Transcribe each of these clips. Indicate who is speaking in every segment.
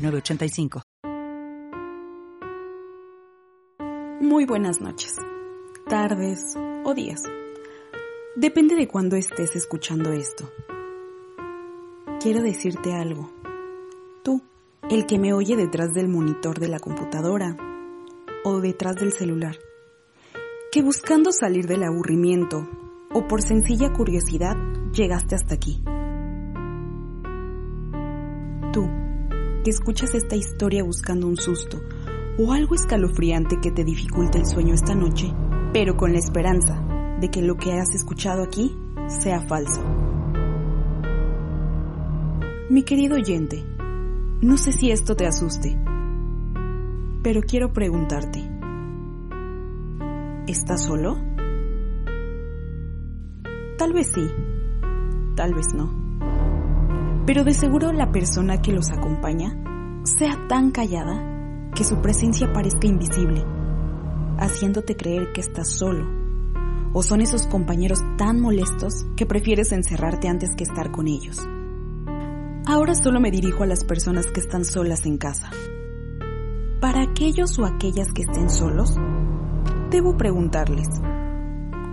Speaker 1: 906985.
Speaker 2: Muy buenas noches, tardes o días. Depende de cuándo estés escuchando esto. Quiero decirte algo. Tú, el que me oye detrás del monitor de la computadora o detrás del celular, que buscando salir del aburrimiento o por sencilla curiosidad llegaste hasta aquí. Tú, que escuchas esta historia buscando un susto o algo escalofriante que te dificulte el sueño esta noche, pero con la esperanza de que lo que has escuchado aquí sea falso. Mi querido oyente, no sé si esto te asuste, pero quiero preguntarte, ¿estás solo? Tal vez sí, tal vez no. Pero de seguro la persona que los acompaña sea tan callada que su presencia parezca invisible, haciéndote creer que estás solo. O son esos compañeros tan molestos que prefieres encerrarte antes que estar con ellos. Ahora solo me dirijo a las personas que están solas en casa. Para aquellos o aquellas que estén solos, debo preguntarles,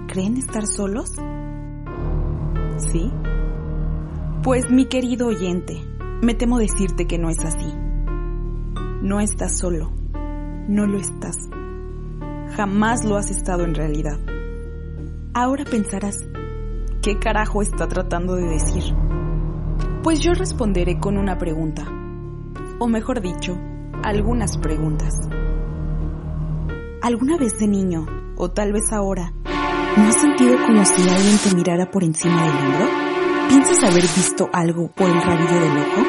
Speaker 2: ¿creen estar solos? ¿Sí? Pues mi querido oyente, me temo decirte que no es así. No estás solo. No lo estás. Jamás lo has estado en realidad. Ahora pensarás, ¿qué carajo está tratando de decir? Pues yo responderé con una pregunta. O mejor dicho, algunas preguntas. ¿Alguna vez de niño, o tal vez ahora, no has sentido como si alguien te mirara por encima del hombro? ¿Piensas haber visto algo por el rabillo del ojo?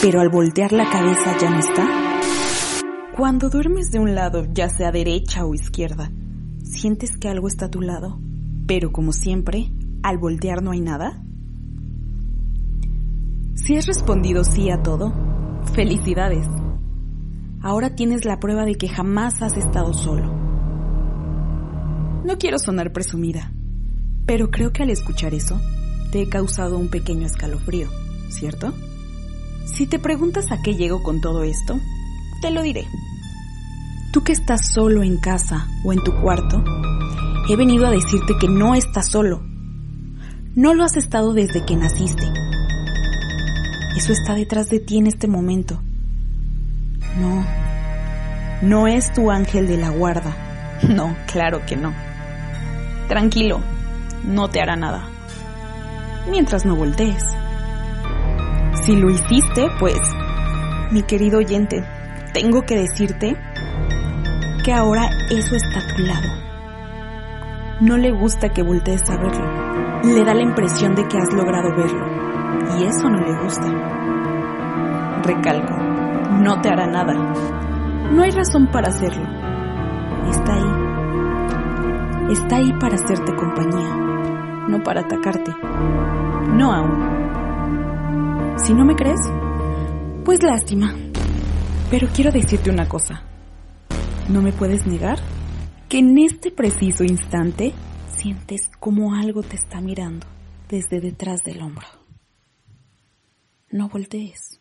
Speaker 2: Pero al voltear la cabeza ya no está. Cuando duermes de un lado, ya sea derecha o izquierda, ¿sientes que algo está a tu lado? Pero como siempre, al voltear no hay nada. Si has respondido sí a todo, felicidades. Ahora tienes la prueba de que jamás has estado solo. No quiero sonar presumida, pero creo que al escuchar eso, te he causado un pequeño escalofrío, ¿cierto? Si te preguntas a qué llego con todo esto, te lo diré. Tú que estás solo en casa o en tu cuarto, he venido a decirte que no estás solo. No lo has estado desde que naciste. Eso está detrás de ti en este momento. No, no es tu ángel de la guarda. No, claro que no. Tranquilo, no te hará nada. Mientras no voltees. Si lo hiciste, pues, mi querido oyente, tengo que decirte que ahora eso está a tu lado. No le gusta que voltees a verlo. Le da la impresión de que has logrado verlo. Y eso no le gusta. Recalco, no te hará nada. No hay razón para hacerlo. Está ahí. Está ahí para hacerte compañía, no para atacarte. No aún. Si no me crees, pues lástima. Pero quiero decirte una cosa. ¿No me puedes negar que en este preciso instante sientes como algo te está mirando desde detrás del hombro? No voltees.